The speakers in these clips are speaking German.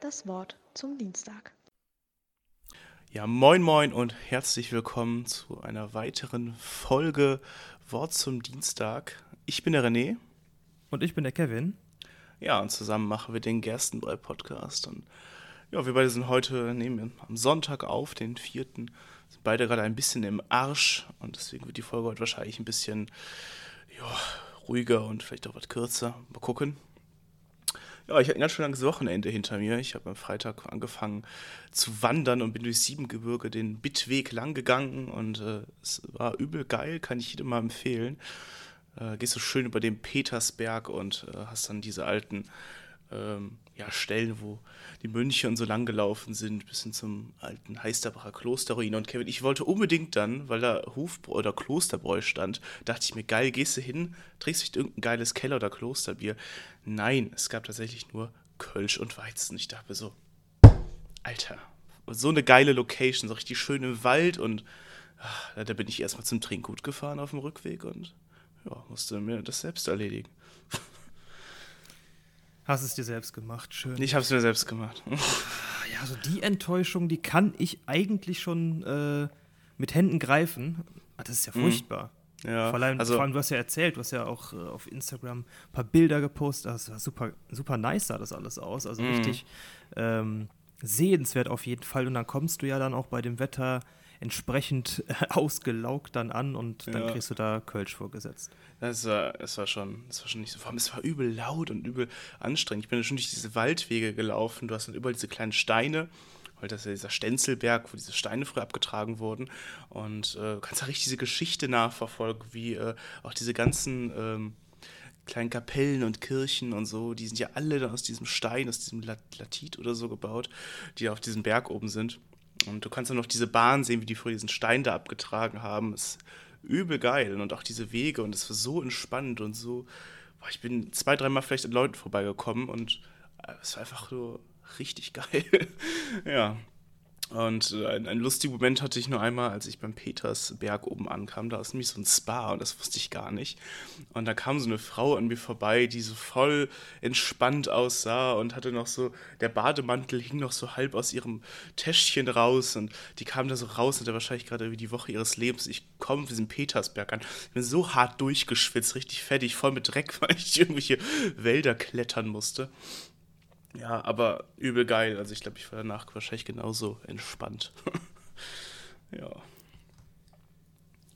Das Wort zum Dienstag. Ja, moin moin und herzlich willkommen zu einer weiteren Folge Wort zum Dienstag. Ich bin der René. Und ich bin der Kevin. Ja, und zusammen machen wir den Gerstenbrei-Podcast. Und ja, wir beide sind heute, nehmen wir am Sonntag auf, den vierten, sind beide gerade ein bisschen im Arsch und deswegen wird die Folge heute wahrscheinlich ein bisschen ja, ruhiger und vielleicht auch was kürzer. Mal gucken. Ja, ich hatte ein ganz schön langes Wochenende hinter mir. Ich habe am Freitag angefangen zu wandern und bin durch Siebengebirge den Bittweg lang gegangen und äh, es war übel geil, kann ich jedem mal empfehlen. Äh, gehst so schön über den Petersberg und äh, hast dann diese alten ähm, ja, Stellen, wo die Mönche und so lang gelaufen sind, bis hin zum alten Heisterbacher Klosterruin. Und Kevin, ich wollte unbedingt dann, weil da Hofbräu oder Klosterbräu stand, dachte ich mir, geil, gehst du hin, trinkst dich irgendein geiles Keller- oder Klosterbier. Nein, es gab tatsächlich nur Kölsch und Weizen. Ich dachte mir so, Alter, so eine geile Location, so richtig schön im Wald und ach, da bin ich erstmal zum Trinkgut gefahren auf dem Rückweg und ja, musste mir das selbst erledigen. Hast es dir selbst gemacht, schön. Ich habe es mir selbst gemacht. Ja, also die Enttäuschung, die kann ich eigentlich schon äh, mit Händen greifen. Ah, Das ist ja furchtbar. Ja, vor, allem, also, vor allem, du hast ja erzählt, du hast ja auch äh, auf Instagram ein paar Bilder gepostet. Das war super, super nice sah das alles aus. Also richtig ähm, sehenswert auf jeden Fall. Und dann kommst du ja dann auch bei dem Wetter entsprechend ausgelaugt dann an und dann Ja. kriegst du da Kölsch vorgesetzt. Das war, das war schon, das war schon nicht so. Allem, es war übel laut und übel anstrengend. Ich bin ja schon durch diese Waldwege gelaufen. Du hast dann überall diese kleinen Steine, weil das ist ja dieser Stenzelberg, wo diese Steine früher abgetragen wurden. Und äh, du kannst da richtig diese Geschichte nachverfolgen, wie äh, auch diese ganzen ähm, kleinen Kapellen und Kirchen und so, die sind ja alle dann aus diesem Stein, aus diesem Lat Latit oder so gebaut, die auf diesem Berg oben sind. Und du kannst dann noch diese Bahn sehen, wie die früher diesen Stein da abgetragen haben. Ist übel geil. Und auch diese Wege und es war so entspannt und so. Boah, ich bin zwei, dreimal vielleicht an Leuten vorbeigekommen und äh, es war einfach so richtig geil. ja. Und äh, ein, ein lustiger Moment hatte ich nur einmal, als ich beim Petersberg oben ankam. Da ist nämlich so ein Spa und das wusste ich gar nicht. Und da kam so eine Frau an mir vorbei, die so voll entspannt aussah und hatte noch so, der Bademantel hing noch so halb aus ihrem Täschchen raus und die kam da so raus und hatte wahrscheinlich gerade wie die Woche ihres Lebens. Ich komme auf diesen Petersberg an. Ich bin so hart durchgeschwitzt, richtig fettig, voll mit Dreck, weil ich irgendwelche Wälder klettern musste. Ja, aber übel geil. Also ich glaube, ich war danach wahrscheinlich genauso entspannt. ja.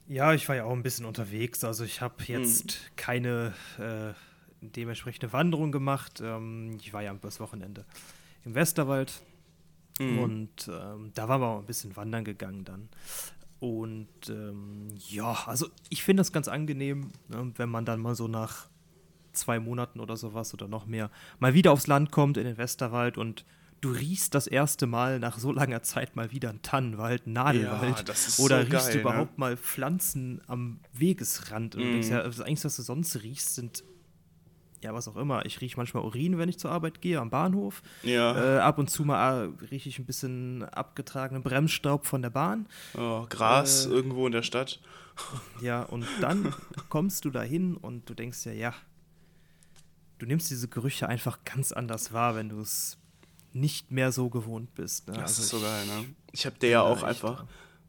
Ja, ich war ja auch ein bisschen unterwegs. Also ich habe jetzt keine äh, dementsprechende Wanderung gemacht. Ähm, ich war ja das Wochenende im Westerwald und ähm, da waren wir auch ein bisschen wandern gegangen dann. Und ähm, ja, also ich finde das ganz angenehm, ne, wenn man dann mal so nach zwei Monaten oder sowas oder noch mehr mal wieder aufs Land kommt in den Westerwald und du riechst das erste Mal nach so langer Zeit mal wieder einen Tannenwald, einen Nadelwald Ja, oder so riechst geil, du ne? überhaupt mal Pflanzen am Wegesrand und du denkst ja, das Einzige, was du sonst riechst, sind ja, was auch immer. Ich rieche manchmal Urin, wenn ich zur Arbeit gehe, am Bahnhof. Ja. Äh, ab und zu mal äh, rieche ich ein bisschen abgetragenen Bremsstaub von der Bahn. Oh, Gras Äh, irgendwo in der Stadt. Ja, und dann kommst du dahin und du denkst ja, ja, du nimmst diese Gerüche einfach ganz anders wahr, wenn du es nicht mehr so gewohnt bist. Ne? Das Also ist so geil, ne? Ich habe dir ja auch einfach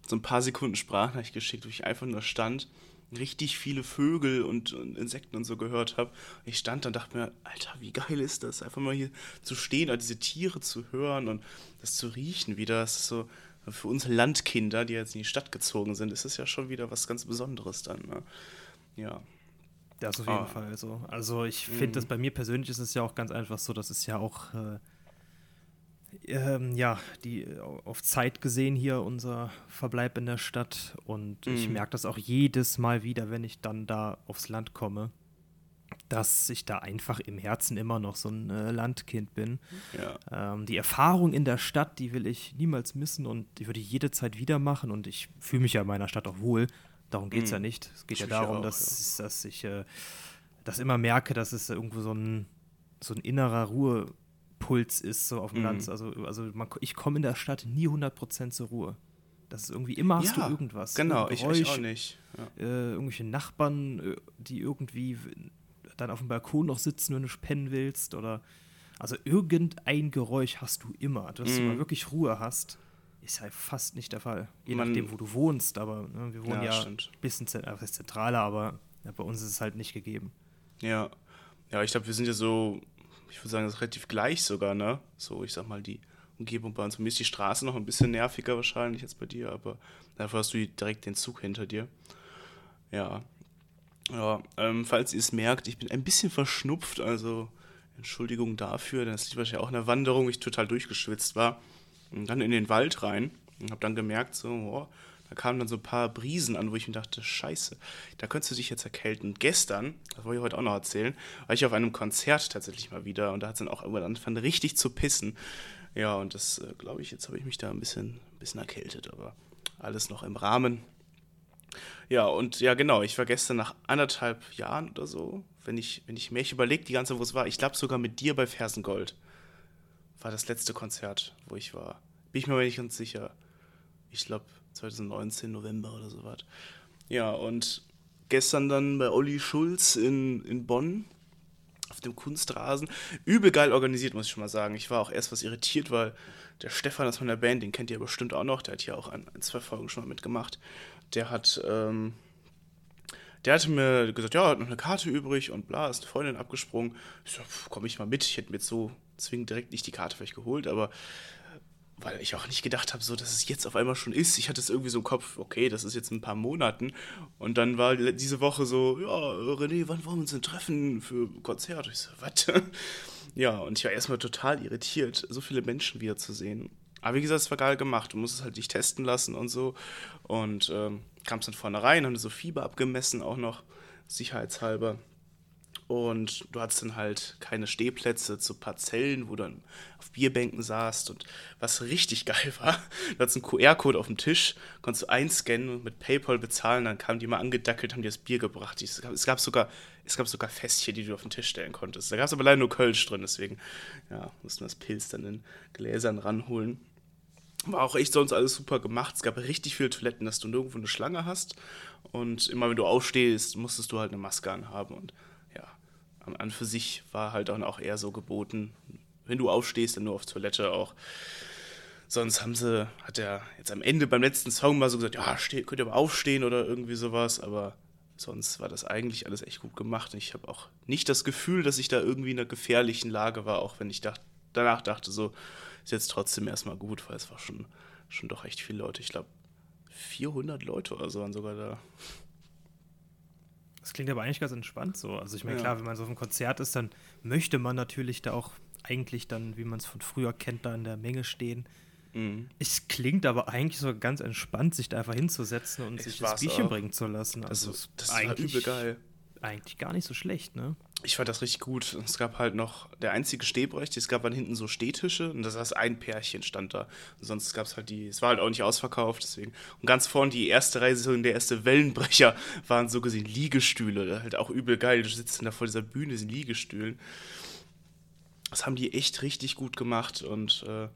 so ein paar Sekunden Sprachnachricht geschickt, wo ich einfach nur stand, richtig viele Vögel und, und Insekten und so gehört habe. Ich stand da und dachte mir, Alter, wie geil ist das, einfach mal hier zu stehen, und diese Tiere zu hören und das zu riechen wieder. Das ist so für uns Landkinder, die jetzt in die Stadt gezogen sind, ist es ja schon wieder was ganz Besonderes dann. Ne? Ja. Das auf jeden Ah. Fall so. Also ich finde das bei mir persönlich ist es ja auch ganz einfach so, dass es ja auch äh, ähm, ja, die äh, auf Zeit gesehen hier unser Verbleib in der Stadt und ich Mhm. merke das auch jedes Mal wieder, wenn ich dann da aufs Land komme, dass ich da einfach im Herzen immer noch so ein äh, Landkind bin. Ja. Ähm, die Erfahrung in der Stadt, die will ich niemals missen und die würde ich jede Zeit wieder machen und ich fühle mich ja in meiner Stadt auch wohl. Darum geht es mm. ja nicht. Es geht ja darum, auch, dass, ja. dass ich äh, das immer merke, dass es irgendwo so ein, so ein innerer Ruhepuls ist, so auf dem mm. Land. Also, also man, ich komme in der Stadt nie 100% zur Ruhe. Das ist irgendwie immer hast ja, du irgendwas. Genau, Geräusch, ich, ich, auch nicht. Ja. Äh, irgendwelche Nachbarn, äh, die irgendwie dann auf dem Balkon noch sitzen, wenn du pennen willst. Oder also irgendein Geräusch hast du immer. Dass mm. du mal mhm. wirklich Ruhe hast, ist halt fast nicht der Fall. Je Man, nachdem, wo du wohnst. Aber ne, wir wohnen ja, ja ein bisschen äh, zentraler, aber ja, bei uns ist es halt nicht gegeben. Ja. Ja, ich glaube, wir sind ja so, ich würde sagen, das ist relativ gleich sogar, ne? So, ich sag mal, die Umgebung bei uns. Bei mir ist die Straße noch ein bisschen nerviger wahrscheinlich als bei dir, aber dafür hast du direkt den Zug hinter dir. Ja. Ja, ähm, falls ihr es merkt, ich bin ein bisschen verschnupft, also Entschuldigung dafür, das liegt wahrscheinlich auch in der Wanderung, ich total durchgeschwitzt war. Und dann in den Wald rein und habe dann gemerkt, so, oh, da kamen dann so ein paar Brisen an, wo ich mir dachte, scheiße, da könntest du dich jetzt erkälten. Gestern, das wollte ich heute auch noch erzählen, war ich auf einem Konzert tatsächlich mal wieder und da hat es dann auch irgendwann angefangen richtig zu pissen. Ja, und das äh, glaube ich, jetzt habe ich mich da ein bisschen, ein bisschen erkältet, aber alles noch im Rahmen. Ja, und ja, genau, ich war gestern nach anderthalb Jahren oder so, wenn ich, wenn ich mir überlege, die ganze, wo es war, ich glaube sogar mit dir bei Fersengold war das letzte Konzert, wo ich war. Bin ich mir aber nicht ganz sicher. Ich glaube 2019, November oder so was. Ja, und gestern dann bei Olli Schulz in, in Bonn auf dem Kunstrasen. Übel geil organisiert, muss ich schon mal sagen. Ich war auch erst was irritiert, weil der Stefan aus meiner Band, den kennt ihr bestimmt auch noch, der hat hier auch ein, ein zwei Folgen schon mal mitgemacht. Der hat, ähm, der hatte mir gesagt, ja, hat noch eine Karte übrig und bla, ist eine Freundin abgesprungen. Ich so, komm ich mal mit. Ich hätte mir jetzt so zwingend direkt nicht die Karte vielleicht geholt, aber weil ich auch nicht gedacht habe, so dass es jetzt auf einmal schon ist. Ich hatte es irgendwie so im Kopf, okay, das ist jetzt ein paar Monaten. Und dann war diese Woche so, ja, René, wann wollen wir uns denn treffen für Konzert? Ich so, was? ja, und ich war erstmal total irritiert, so viele Menschen wieder zu sehen. Aber wie gesagt, es war geil gemacht. Du musst es halt dich testen lassen und so. Und ähm, kam es dann vorne rein, haben so Fieber abgemessen, auch noch sicherheitshalber. Und du hattest dann halt keine Stehplätze zu Parzellen, wo du dann auf Bierbänken saßt. Und was richtig geil war, du hattest einen QR-Code auf dem Tisch, konntest du einscannen und mit PayPal bezahlen, dann kamen die mal angedackelt, haben dir das Bier gebracht. Es gab, es gab, sogar, es gab sogar Fässchen, die du auf den Tisch stellen konntest. Da gab es aber leider nur Kölsch drin, deswegen ja, mussten wir das Pilz dann in Gläsern ranholen. War auch echt sonst alles super gemacht. Es gab richtig viele Toiletten, dass du nirgendwo eine Schlange hast. Und immer wenn du aufstehst, musstest du halt eine Maske anhaben. Und an für sich war halt dann auch eher so geboten, wenn du aufstehst, dann nur auf Toilette auch. Sonst haben sie, hat er jetzt am Ende beim letzten Song mal so gesagt, ja, steh, könnt ihr mal aufstehen oder irgendwie sowas, aber sonst war das eigentlich alles echt gut gemacht. Und ich habe auch nicht das Gefühl, dass ich da irgendwie in einer gefährlichen Lage war, auch wenn ich dacht, danach dachte, so ist jetzt trotzdem erstmal gut, weil es war schon, schon doch echt viele Leute. Ich glaube, 400 Leute oder so waren sogar da. Das klingt aber eigentlich ganz entspannt so. Also ich meine, ja. klar, wenn man so auf einem Konzert ist, dann möchte man natürlich da auch eigentlich dann, wie man es von früher kennt, da in der Menge stehen. Mhm. Es klingt aber eigentlich so ganz entspannt, sich da einfach hinzusetzen und ich sich das Bierchen auch. bringen zu lassen. Also, also das war übel geil. Eigentlich gar nicht so schlecht, ne? Ich fand das richtig gut. Es gab halt noch der einzige Stehbereich, es gab dann hinten so Stehtische und das heißt ein Pärchen stand da. Und sonst gab es halt die, es war halt auch nicht ausverkauft, deswegen. Und ganz vorne die erste in der erste Wellenbrecher, waren so gesehen Liegestühle. Halt auch übel geil. Du sitzt da vor dieser Bühne, diesen Liegestühlen. Das haben die echt richtig gut gemacht und äh,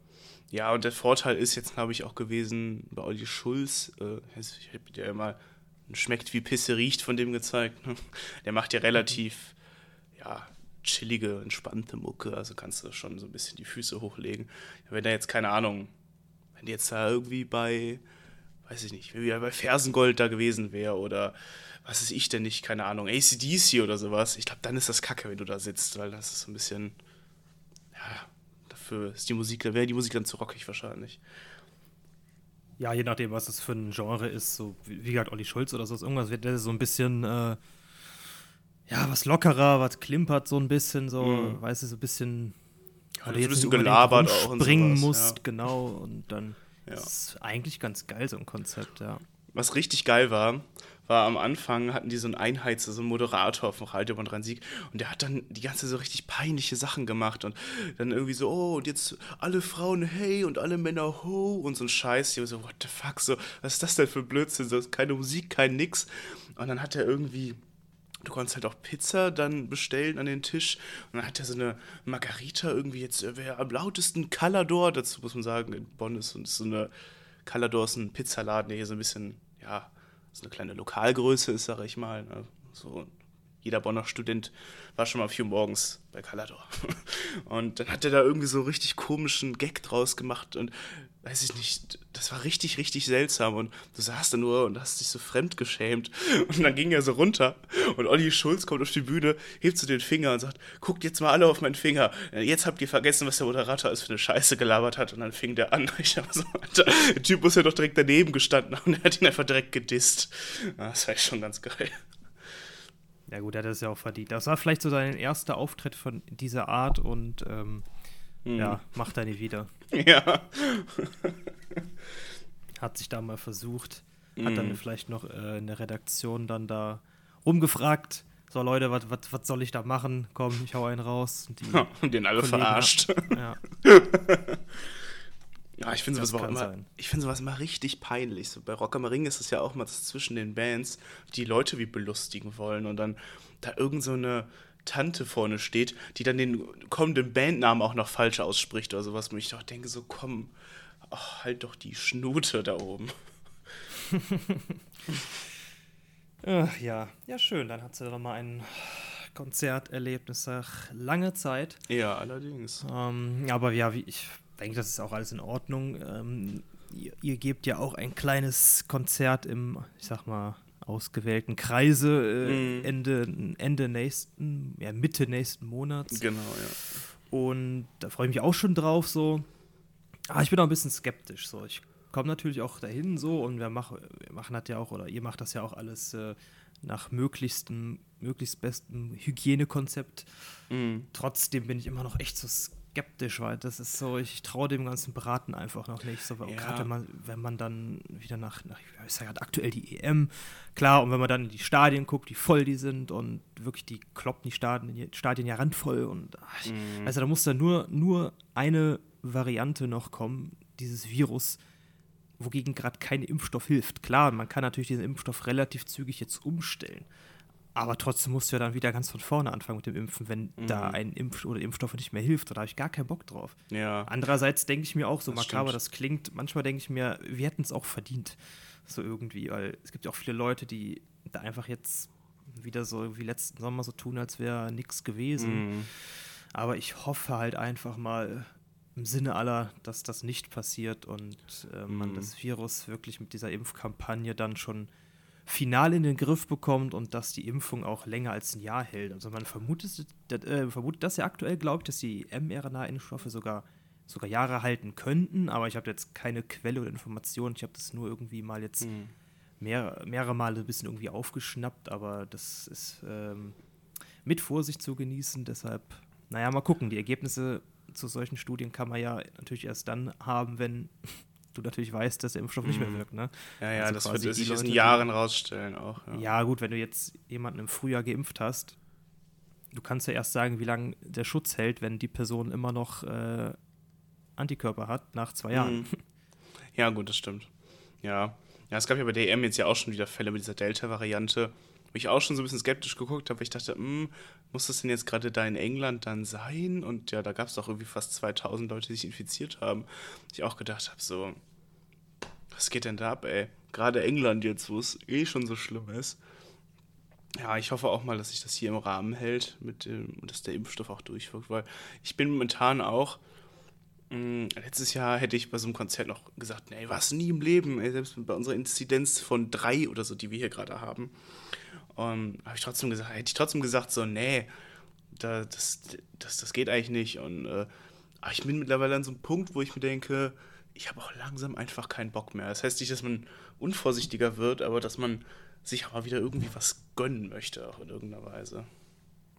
ja, und der Vorteil ist jetzt, glaube ich, auch gewesen bei Olli Schulz, äh, ich habe dir ja mal schmeckt wie Pisse riecht von dem gezeigt. Ne? Der macht ja relativ ja, chillige, entspannte Mucke. Also kannst du schon so ein bisschen die Füße hochlegen. Wenn da jetzt, keine Ahnung, wenn jetzt da irgendwie bei, weiß ich nicht, wie bei Fersengold da gewesen wäre oder was ist ich denn nicht, keine Ahnung, ACDC oder sowas, ich glaube, dann ist das kacke, wenn du da sitzt, weil das ist so ein bisschen, ja, dafür ist die Musik, da wäre die Musik dann zu rockig wahrscheinlich. Ja, je nachdem, was das für ein Genre ist, so wie gesagt, Olli Schulz oder so, irgendwas wird der so ein bisschen äh, ja, was lockerer, was klimpert so ein bisschen, so, mhm. weißt du, so ein bisschen. Ja, du jetzt ein bisschen gelabert auch und springen musst, ja. genau, und dann ja. ist eigentlich ganz geil, so ein Konzept, ja. was richtig geil war, war am Anfang hatten die so einen Einheizer, so einen Moderator auf dem Radio von Rhein-Sieg und der hat dann die ganze so richtig peinliche Sachen gemacht und dann irgendwie so, oh, und jetzt alle Frauen hey und alle Männer ho und so ein Scheiß. Ich so, what the fuck, so, was ist das denn für Blödsinn? So, keine Musik, kein nix. Und dann hat er irgendwie du konntest halt auch Pizza dann bestellen an den Tisch. Und dann hat er so eine Margarita irgendwie jetzt, äh, wer am lautesten Calador, dazu muss man sagen, in Bonn ist, ist so eine, Calador ist ein Pizzaladen, der hier so ein bisschen, ja, so eine kleine Lokalgröße ist, sag ich mal. Ne? So jeder Bonner Student war schon mal vier morgens bei Calador. Und dann hat er da irgendwie so richtig komischen Gag draus gemacht und weiß ich nicht, das war richtig, richtig seltsam und du saßt da nur und hast dich so fremd geschämt und dann ging er so runter und Olli Schulz kommt auf die Bühne, hebt so den Finger und sagt, guckt jetzt mal alle auf meinen Finger, jetzt habt ihr vergessen, was der Moderator alles für eine Scheiße gelabert hat und dann fing der an, ich hab so, Alter, der Typ muss ja doch direkt daneben gestanden und er hat ihn einfach direkt gedisst. Das war schon ganz geil. Ja gut, er hat das ja auch verdient. Das war vielleicht so dein erster Auftritt von dieser Art und ähm, hm. ja, macht er nie wieder. Ja. hat sich da mal versucht, hat hm. dann vielleicht noch äh, in der Redaktion dann da rumgefragt. So Leute, was soll ich da machen? Komm, ich hau einen raus. Und, die den alle Kollegen verarscht. ja. Ja, ich finde sowas, immer, find sowas immer richtig peinlich. So bei Rock am Ring ist es ja auch mal zwischen den Bands, die Leute wie belustigen wollen und dann da irgend so eine Tante vorne steht, die dann den kommenden Bandnamen auch noch falsch ausspricht oder sowas. Und ich doch denke so, komm, oh, halt doch die Schnute da oben. Ach, ja, ja, schön. Dann hat sie doch mal ein Konzerterlebnis nach langer Zeit. Ja, allerdings. Ähm, aber ja, wie ich denke, das ist auch alles in Ordnung. Ähm, ihr, ihr, gebt ja auch ein kleines Konzert im, ich sag mal, ausgewählten Kreise äh, mm. Ende, Ende nächsten, ja, Mitte nächsten Monats. Genau, ja. Und da freue ich mich auch schon drauf, so. Aber ich bin auch ein bisschen skeptisch, so. Ich komme natürlich auch dahin, so, und wir, mach, wir machen das ja auch, oder ihr macht das ja auch alles äh, nach möglichstem, möglichst bestem Hygienekonzept. Mm. Trotzdem bin ich immer noch echt so skeptisch skeptisch, weil das ist so, ich traue dem ganzen Braten einfach noch nicht. So, ja. Gerade wenn man, wenn man dann wieder nach, nach ist ja gerade aktuell die EM, klar, und wenn man dann in die Stadien guckt, wie voll die sind und wirklich die kloppen die Stadien, Stadien ja randvoll und ach, mhm. also da muss da nur, nur eine Variante noch kommen, dieses Virus, wogegen gerade kein Impfstoff hilft. Klar, man kann natürlich diesen Impfstoff relativ zügig jetzt umstellen. Aber trotzdem musst du ja dann wieder ganz von vorne anfangen mit dem Impfen, wenn mhm. da ein Impf oder Impfstoff nicht mehr hilft. Da habe ich gar keinen Bock drauf. Ja. Andererseits denke ich mir auch, so das makaber stimmt. das klingt, manchmal denke ich mir, wir hätten es auch verdient. So irgendwie, weil es gibt ja auch viele Leute, die da einfach jetzt wieder so wie letzten Sommer so tun, als wäre nichts gewesen. Mhm. Aber ich hoffe halt einfach mal im Sinne aller, dass das nicht passiert und äh, man mhm. das Virus wirklich mit dieser Impfkampagne dann schon final in den Griff bekommt und dass die Impfung auch länger als ein Jahr hält. Also man vermutet, äh, vermutet das ja aktuell, glaube ich, dass die mRNA-Impfstoffe sogar, sogar Jahre halten könnten, aber ich habe jetzt keine Quelle oder Information. Ich habe das nur irgendwie mal jetzt mhm. mehr, mehrere Male ein bisschen irgendwie aufgeschnappt, aber das ist ähm, mit Vorsicht zu genießen. Deshalb, naja, mal gucken. Die Ergebnisse zu solchen Studien kann man ja natürlich erst dann haben, wenn du natürlich weißt, dass der Impfstoff nicht mehr mhm. wirkt. Ne? Ja, ja, also das wird sich in Jahren rausstellen auch. Ja. ja. gut, wenn du jetzt jemanden im Frühjahr geimpft hast, du kannst ja erst sagen, wie lange der Schutz hält, wenn die Person immer noch äh, Antikörper hat nach zwei Jahren. Mhm. Ja, gut, das stimmt. Ja. Ja, es gab ja bei DM jetzt ja auch schon wieder Fälle mit dieser Delta-Variante wo ich auch schon so ein bisschen skeptisch geguckt habe, weil ich dachte, hm, muss das denn jetzt gerade da in England dann sein? Und ja, da gab es doch irgendwie fast 2000 Leute, die sich infiziert haben. Ich auch gedacht habe, so, was geht denn da ab, ey? Gerade England jetzt, wo es eh schon so schlimm ist. Ja, ich hoffe auch mal, dass sich das hier im Rahmen hält mit dem, dass der Impfstoff auch durchwirkt, weil ich bin momentan auch. Mh, hm, letztes Jahr hätte ich bei so einem Konzert noch gesagt, nee, was nie im Leben, ey, selbst bei unserer Inzidenz von drei oder so, die wir hier gerade haben. Und habe ich trotzdem gesagt, hätte ich trotzdem gesagt, so, nee, da, das, das, das geht eigentlich nicht. Und äh, ich bin mittlerweile an so einem Punkt, wo ich mir denke, ich habe auch langsam einfach keinen Bock mehr. Das heißt nicht, dass man unvorsichtiger wird, aber dass man sich mal wieder irgendwie was gönnen möchte, auch in irgendeiner Weise.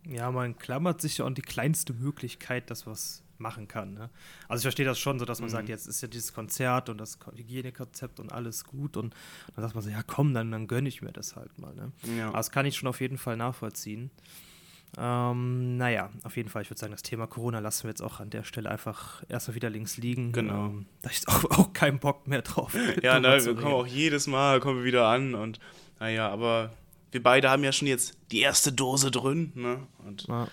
Ja, man klammert sich ja an die kleinste Möglichkeit, dass was machen kann. Ne? Also ich verstehe das schon so, dass man Mhm. sagt, jetzt ist ja dieses Konzert und das Ko- Hygienekonzept und alles gut und dann sagt man so, ja komm, dann, dann gönne ich mir das halt mal. Ne? Ja. Aber das kann ich schon auf jeden Fall nachvollziehen. Ähm, naja, auf jeden Fall, ich würde sagen, das Thema Corona lassen wir jetzt auch an der Stelle einfach erstmal wieder links liegen. Genau. Ähm, da ich auch, auch keinen Bock mehr drauf. Ja, ne, zu wir kommen auch jedes Mal, kommen wir wieder an und naja, aber wir beide haben ja schon jetzt die erste Dose drin, ne? Und Ja,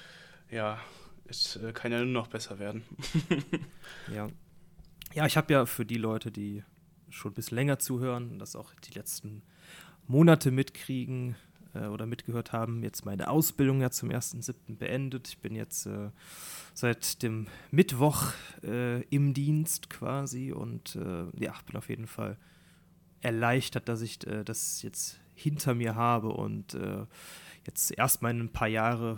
ja, es äh, kann ja nur noch besser werden. ja. ja, ich habe ja für die Leute, die schon ein bisschen länger zuhören und das auch die letzten Monate mitkriegen äh, oder mitgehört haben, jetzt meine Ausbildung ja zum 1.7. beendet. Ich bin jetzt äh, seit dem Mittwoch äh, im Dienst quasi und äh, ja, bin auf jeden Fall erleichtert, dass ich äh, das jetzt hinter mir habe und jetzt erstmal in ein paar Jahre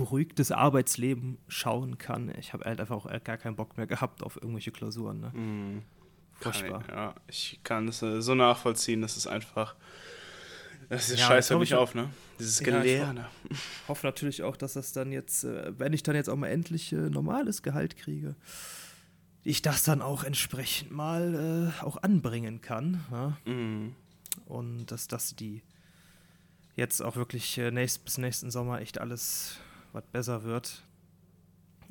beruhigtes Arbeitsleben schauen kann. Ich habe halt einfach auch gar keinen Bock mehr gehabt auf irgendwelche Klausuren. Ne? Mhm. Furchtbar. Ja, ich kann es äh, so nachvollziehen, das ist einfach. Das ist Ja, scheiße das mich auf, ne? Dieses Ja, ich Gelerne. hoffe natürlich auch, dass das dann jetzt, äh, wenn ich dann jetzt auch mal endlich äh, normales Gehalt kriege, ich das dann auch entsprechend mal äh, auch anbringen kann. Ja? Mhm. Und dass das die jetzt auch wirklich äh, nächst, bis nächsten Sommer echt alles was besser wird.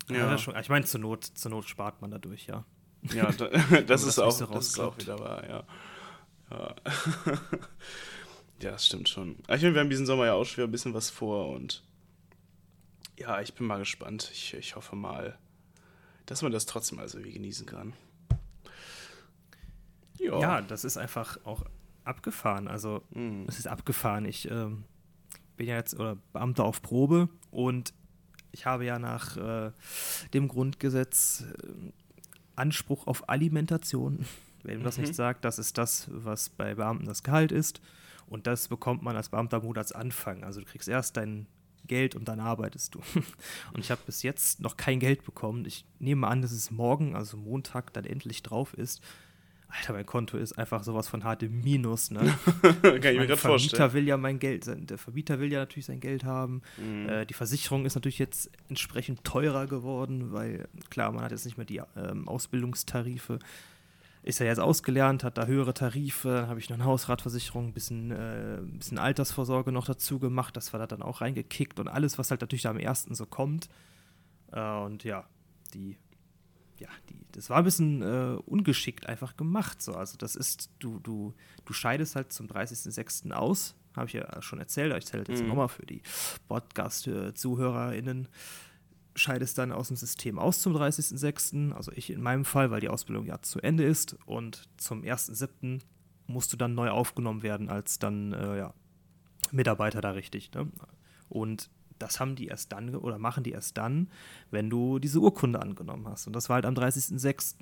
Ja. Schon, ich meine, zur Not, zur Not spart man dadurch, ja. Ja, da, das, das ist auch, so das ist auch wieder wahr, ja. Ja. ja, das stimmt schon. Aber Ich meine, wir haben diesen Sommer ja auch schon wieder ein bisschen was vor und ja, ich bin mal gespannt. Ich, ich hoffe mal, dass man das trotzdem also wie genießen kann. Ja. Ja, das ist einfach auch abgefahren. Also, Mhm. es ist abgefahren. Ich ähm, bin ja jetzt oder Beamter auf Probe und ich habe ja nach äh, dem Grundgesetz äh, Anspruch auf Alimentation. Wer ihm das Mhm. nicht sagt, das ist das, was bei Beamten das Gehalt ist. Und das bekommt man als Beamter am Monatsanfang. Also du kriegst erst dein Geld und dann arbeitest du. Und ich habe bis jetzt noch kein Geld bekommen. Ich nehme an, dass es morgen, also Montag, dann endlich drauf ist. Alter, mein Konto ist einfach sowas von hart im Minus, ne? kann ich mir gerade Vermieter vorstellen. will ja mein Geld, sein- der Vermieter will ja natürlich sein Geld haben. Mhm. Äh, die Versicherung ist natürlich jetzt entsprechend teurer geworden, weil klar, man hat jetzt nicht mehr die ähm, Ausbildungstarife. Ist ja jetzt ausgelernt, hat da höhere Tarife, dann habe ich noch eine Hausratversicherung, ein bisschen, äh, ein bisschen Altersvorsorge noch dazu gemacht, das war da dann auch reingekickt und alles, was halt natürlich da am ersten so kommt. Äh, und ja, die, ja, die, das war ein bisschen äh, ungeschickt einfach gemacht. So. Also das ist, du, du, du scheidest halt zum 30.06. aus, habe ich ja schon erzählt, aber ich erzähle jetzt Mhm. nochmal für die Podcast-ZuhörerInnen, scheidest dann aus dem System aus zum 30.06., also ich in meinem Fall, weil die Ausbildung ja zu Ende ist und zum 1.07. musst du dann neu aufgenommen werden als dann, äh, ja, Mitarbeiter da richtig. Ne? Und das haben die erst dann oder machen die erst dann, wenn du diese Urkunde angenommen hast. Und das war halt am 30.06.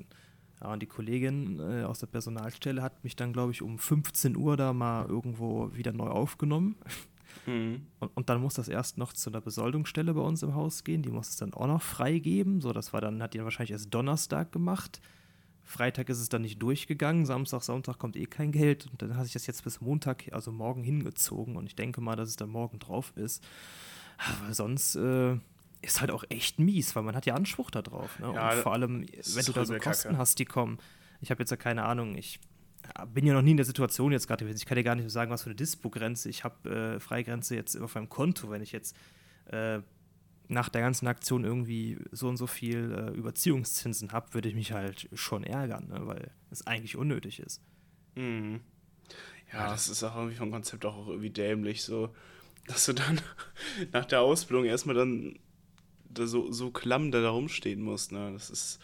Ja, und die Kollegin äh, aus der Personalstelle hat mich dann, glaube ich, um 15 Uhr da mal irgendwo wieder neu aufgenommen. Mhm. Und, und dann muss das erst noch zu einer Besoldungsstelle bei uns im Haus gehen. Die muss es dann auch noch freigeben. So, das war dann, hat die dann wahrscheinlich erst Donnerstag gemacht. Freitag ist es dann nicht durchgegangen. Samstag, Sonntag kommt eh kein Geld. Und dann hatte ich das jetzt bis Montag, also morgen hingezogen. Und ich denke mal, dass es dann morgen drauf ist. Aber sonst äh, ist halt auch echt mies, weil man hat ja Anspruch darauf. Ne? Ja, und vor allem, wenn du da so Kosten Kacke. hast, die kommen. Ich habe jetzt ja keine Ahnung, ich bin ja noch nie in der Situation jetzt gerade gewesen. Ich kann dir gar nicht so sagen, was für eine Dispo-Grenze. Ich habe äh, Freigrenze jetzt auf meinem Konto, wenn ich jetzt äh, nach der ganzen Aktion irgendwie so und so viel äh, Überziehungszinsen habe, würde ich mich halt schon ärgern, ne? weil es eigentlich unnötig ist. Mhm. Ja, Ja. das ist auch irgendwie vom Konzept auch irgendwie dämlich, so, dass du dann nach der Ausbildung erstmal dann da so, so klamm da, da rumstehen musst. Ne? Das ist,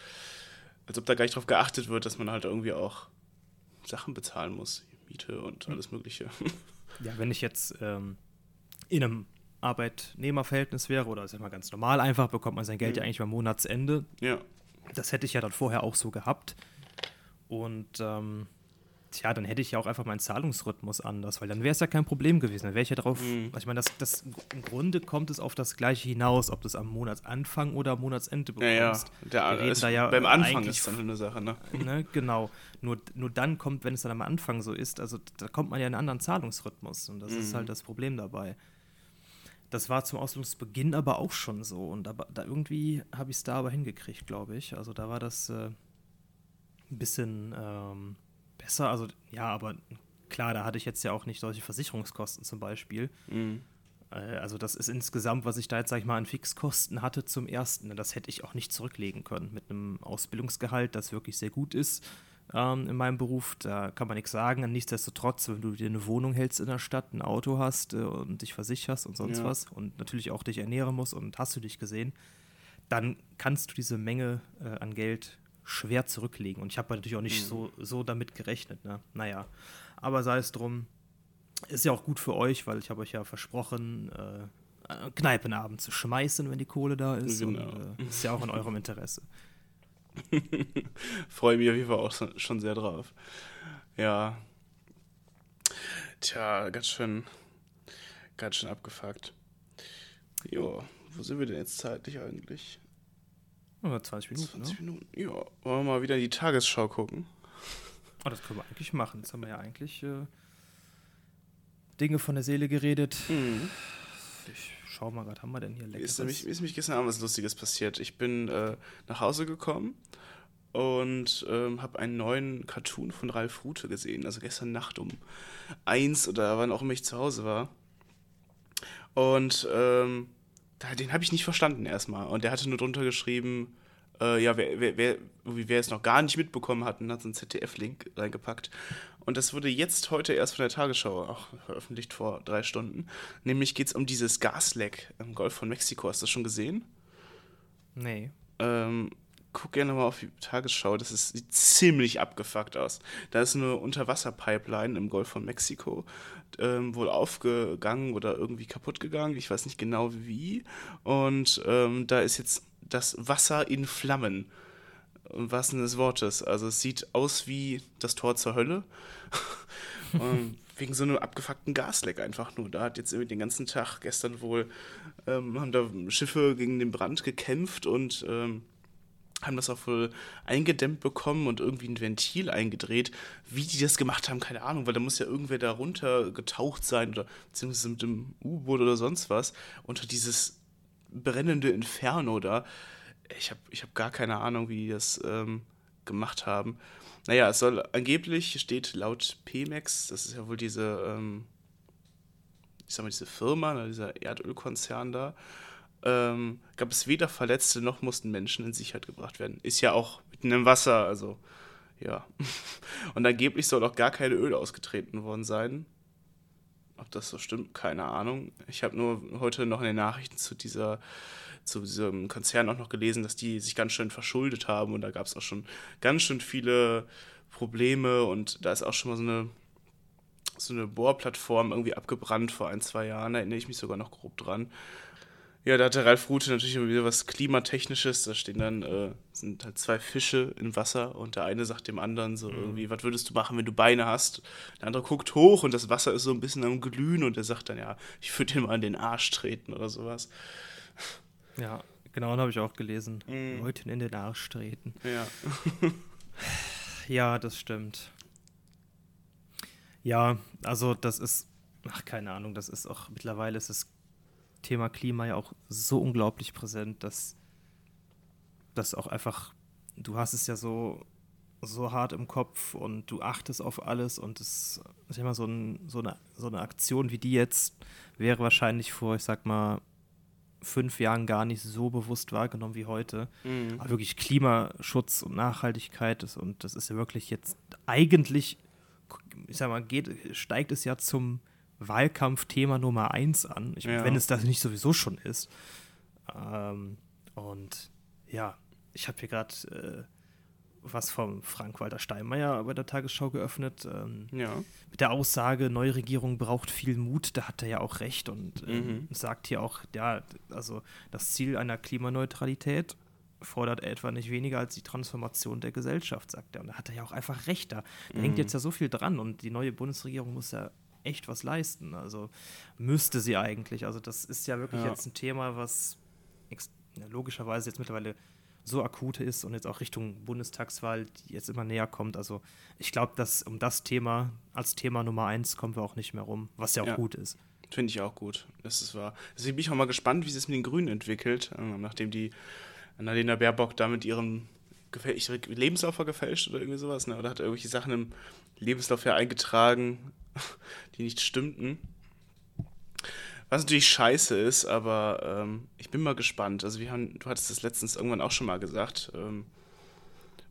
als ob da gar nicht drauf geachtet wird, dass man halt irgendwie auch Sachen bezahlen muss. Miete und alles Mögliche. Ja, wenn ich jetzt ähm, in einem Arbeitnehmerverhältnis wäre oder sag mal ganz normal einfach, bekommt man sein Geld Mhm. ja eigentlich beim Monatsende. ja. Das hätte ich ja dann vorher auch so gehabt. Und ähm, tja, dann hätte ich ja auch einfach meinen Zahlungsrhythmus anders, weil dann wäre es ja kein Problem gewesen. Dann wäre ich ja drauf, Mhm. ich meine, das, das, im Grunde kommt es auf das Gleiche hinaus, ob du es am Monatsanfang oder am Monatsende Ja, ja. bekommst. Der, ist, da ja beim Anfang ist dann eine Sache, ne? Ne, genau. Nur, nur dann kommt, wenn es dann am Anfang so ist, also da kommt man ja in einen anderen Zahlungsrhythmus und das ist Mhm. halt das Problem dabei. das war zum Ausbildungsbeginn aber auch schon so. Und aber, da irgendwie habe ich es da aber hingekriegt, glaube ich. Also da war das äh, ein bisschen ähm, besser. Also ja, aber klar, da hatte ich jetzt ja auch nicht solche Versicherungskosten zum Beispiel. Mhm. Äh, also das ist insgesamt, was ich da jetzt, sag ich mal, an Fixkosten hatte zum ersten. Das hätte ich auch nicht zurücklegen können mit einem Ausbildungsgehalt, das wirklich sehr gut ist ähm, in meinem Beruf. Da kann man nichts sagen. Nichtsdestotrotz, wenn du dir eine Wohnung hältst in der Stadt, ein Auto hast äh, und dich versicherst und sonst ja. was und natürlich auch dich ernähren musst und hast du dich gesehen, dann kannst du diese Menge äh, an Geld schwer zurücklegen. Und ich habe natürlich auch nicht mhm. so, so damit gerechnet. Ne? Naja, aber sei es drum. Ist ja auch gut für euch, weil ich habe euch ja versprochen, äh, Kneipenabend zu schmeißen, wenn die Kohle da ist. Genau. Und, äh, ist ja auch in eurem Interesse. Freue mich auf jeden Fall auch schon sehr drauf. Ja. Tja, ganz schön, ganz schön abgefuckt. Jo, wo sind wir denn jetzt zeitlich eigentlich? Ja, 20 Minuten. 20 ne? Minuten. Ja, wollen wir mal wieder in die Tagesschau gucken? Oh, das können wir eigentlich machen. Jetzt haben wir ja eigentlich äh, Dinge von der Seele geredet. Mhm. Ich schau mal was haben wir denn hier leckeres? Ist nämlich, ist nämlich gestern Abend was Lustiges passiert. Ich bin äh, nach Hause gekommen und ähm, habe einen neuen Cartoon von Ralf Rute gesehen. Also gestern Nacht um eins oder wann auch immer ich zu Hause war. Und ähm, den habe ich nicht verstanden erstmal. Und der hatte nur drunter geschrieben, äh, ja, wer, wer, wer, wer es noch gar nicht mitbekommen hat, hat so einen ZDF-Link reingepackt. Und das wurde jetzt heute erst von der Tagesschau auch veröffentlicht vor drei Stunden. Nämlich geht es um dieses Gasleck im Golf von Mexiko. Hast du das schon gesehen? Nee. Ähm, guck gerne mal auf die Tagesschau. Das ist, sieht ziemlich abgefuckt aus. Da ist eine Unterwasserpipeline im Golf von Mexiko ähm, wohl aufgegangen oder irgendwie kaputt gegangen. Ich weiß nicht genau wie. Und ähm, da ist jetzt das Wasser in Flammen. Im wahrsten des Wortes. Also es sieht aus wie das Tor zur Hölle. wegen so einem abgefuckten Gasleck einfach nur. Da hat jetzt irgendwie den ganzen Tag gestern wohl, ähm, haben da Schiffe gegen den Brand gekämpft und ähm, haben das auch wohl eingedämmt bekommen und irgendwie ein Ventil eingedreht. Wie die das gemacht haben, keine Ahnung, weil da muss ja irgendwer da runter getaucht sein oder beziehungsweise mit dem U-Boot oder sonst was unter dieses brennende Inferno da. Ich habe ich hab gar keine Ahnung, wie die das ähm, gemacht haben. Naja, es soll angeblich, steht laut Pemex, das ist ja wohl diese, ähm, ich sag mal, diese Firma, ne, dieser Erdölkonzern da, ähm, gab es weder Verletzte noch mussten Menschen in Sicherheit gebracht werden. Ist ja auch mitten im Wasser, also ja. Und angeblich soll auch gar keine Öl ausgetreten worden sein. Ob das so stimmt, keine Ahnung. Ich habe nur heute noch in den Nachrichten zu dieser zu diesem Konzern auch noch gelesen, dass die sich ganz schön verschuldet haben und da gab es auch schon ganz schön viele Probleme und da ist auch schon mal so eine so eine Bohrplattform irgendwie abgebrannt vor ein, zwei Jahren, da erinnere ich mich sogar noch grob dran. Ja, da hat der Ralf Rute natürlich immer wieder was Klimatechnisches. Da stehen dann, äh, sind halt zwei Fische im Wasser und der eine sagt dem anderen so mhm. irgendwie, was würdest du machen, wenn du Beine hast? Der andere guckt hoch und das Wasser ist so ein bisschen am Glühen und er sagt dann, ja, ich würde ihn mal in den Arsch treten oder sowas. Ja, genau, das habe ich auch gelesen. Mhm. Leuten in den Arsch treten. Ja. ja, das stimmt. Ja, also das ist, ach, keine Ahnung, das ist auch, mittlerweile ist es Thema Klima ja auch so unglaublich präsent, dass das auch einfach, du hast es ja so, so hart im Kopf und du achtest auf alles und es ist immer so, ein, so, eine, so eine Aktion wie die jetzt wäre wahrscheinlich vor, ich sag mal, fünf Jahren gar nicht so bewusst wahrgenommen wie heute. Mhm. Aber wirklich Klimaschutz und Nachhaltigkeit ist und das ist ja wirklich jetzt eigentlich, ich sag mal, geht, steigt es ja zum Wahlkampfthema Nummer eins an, ich, ja. wenn es das nicht sowieso schon ist. Ähm, und ja, ich habe hier gerade äh, was vom Frank-Walter Steinmeier bei der Tagesschau geöffnet. Ähm, ja. Mit der Aussage, neue Regierung braucht viel Mut, da hat er ja auch recht und ähm, mhm. sagt hier auch, ja, also das Ziel einer Klimaneutralität fordert er etwa nicht weniger als die Transformation der Gesellschaft, sagt er. Und da hat er ja auch einfach recht. Da, da mhm. hängt jetzt ja so viel dran und die neue Bundesregierung muss ja echt was leisten. Also müsste sie eigentlich. Also das ist ja wirklich ja. jetzt ein Thema, was logischerweise jetzt mittlerweile so akut ist und jetzt auch Richtung Bundestagswahl, die jetzt immer näher kommt. Also ich glaube, dass um das Thema als Thema Nummer eins kommen wir auch nicht mehr rum, was ja auch ja. gut ist. Finde ich auch gut. Das ist wahr. Deswegen bin ich auch mal gespannt, wie es mit den Grünen entwickelt, äh, nachdem die Annalena Baerbock da mit ihrem Lebenslauf gefälscht oder irgendwie sowas, ne? Oder hat irgendwelche Sachen im Lebenslauf ja eingetragen, die nicht stimmten. Was natürlich scheiße ist, aber ähm, ich bin mal gespannt. Also wir haben, du hattest das letztens irgendwann auch schon mal gesagt. Ähm,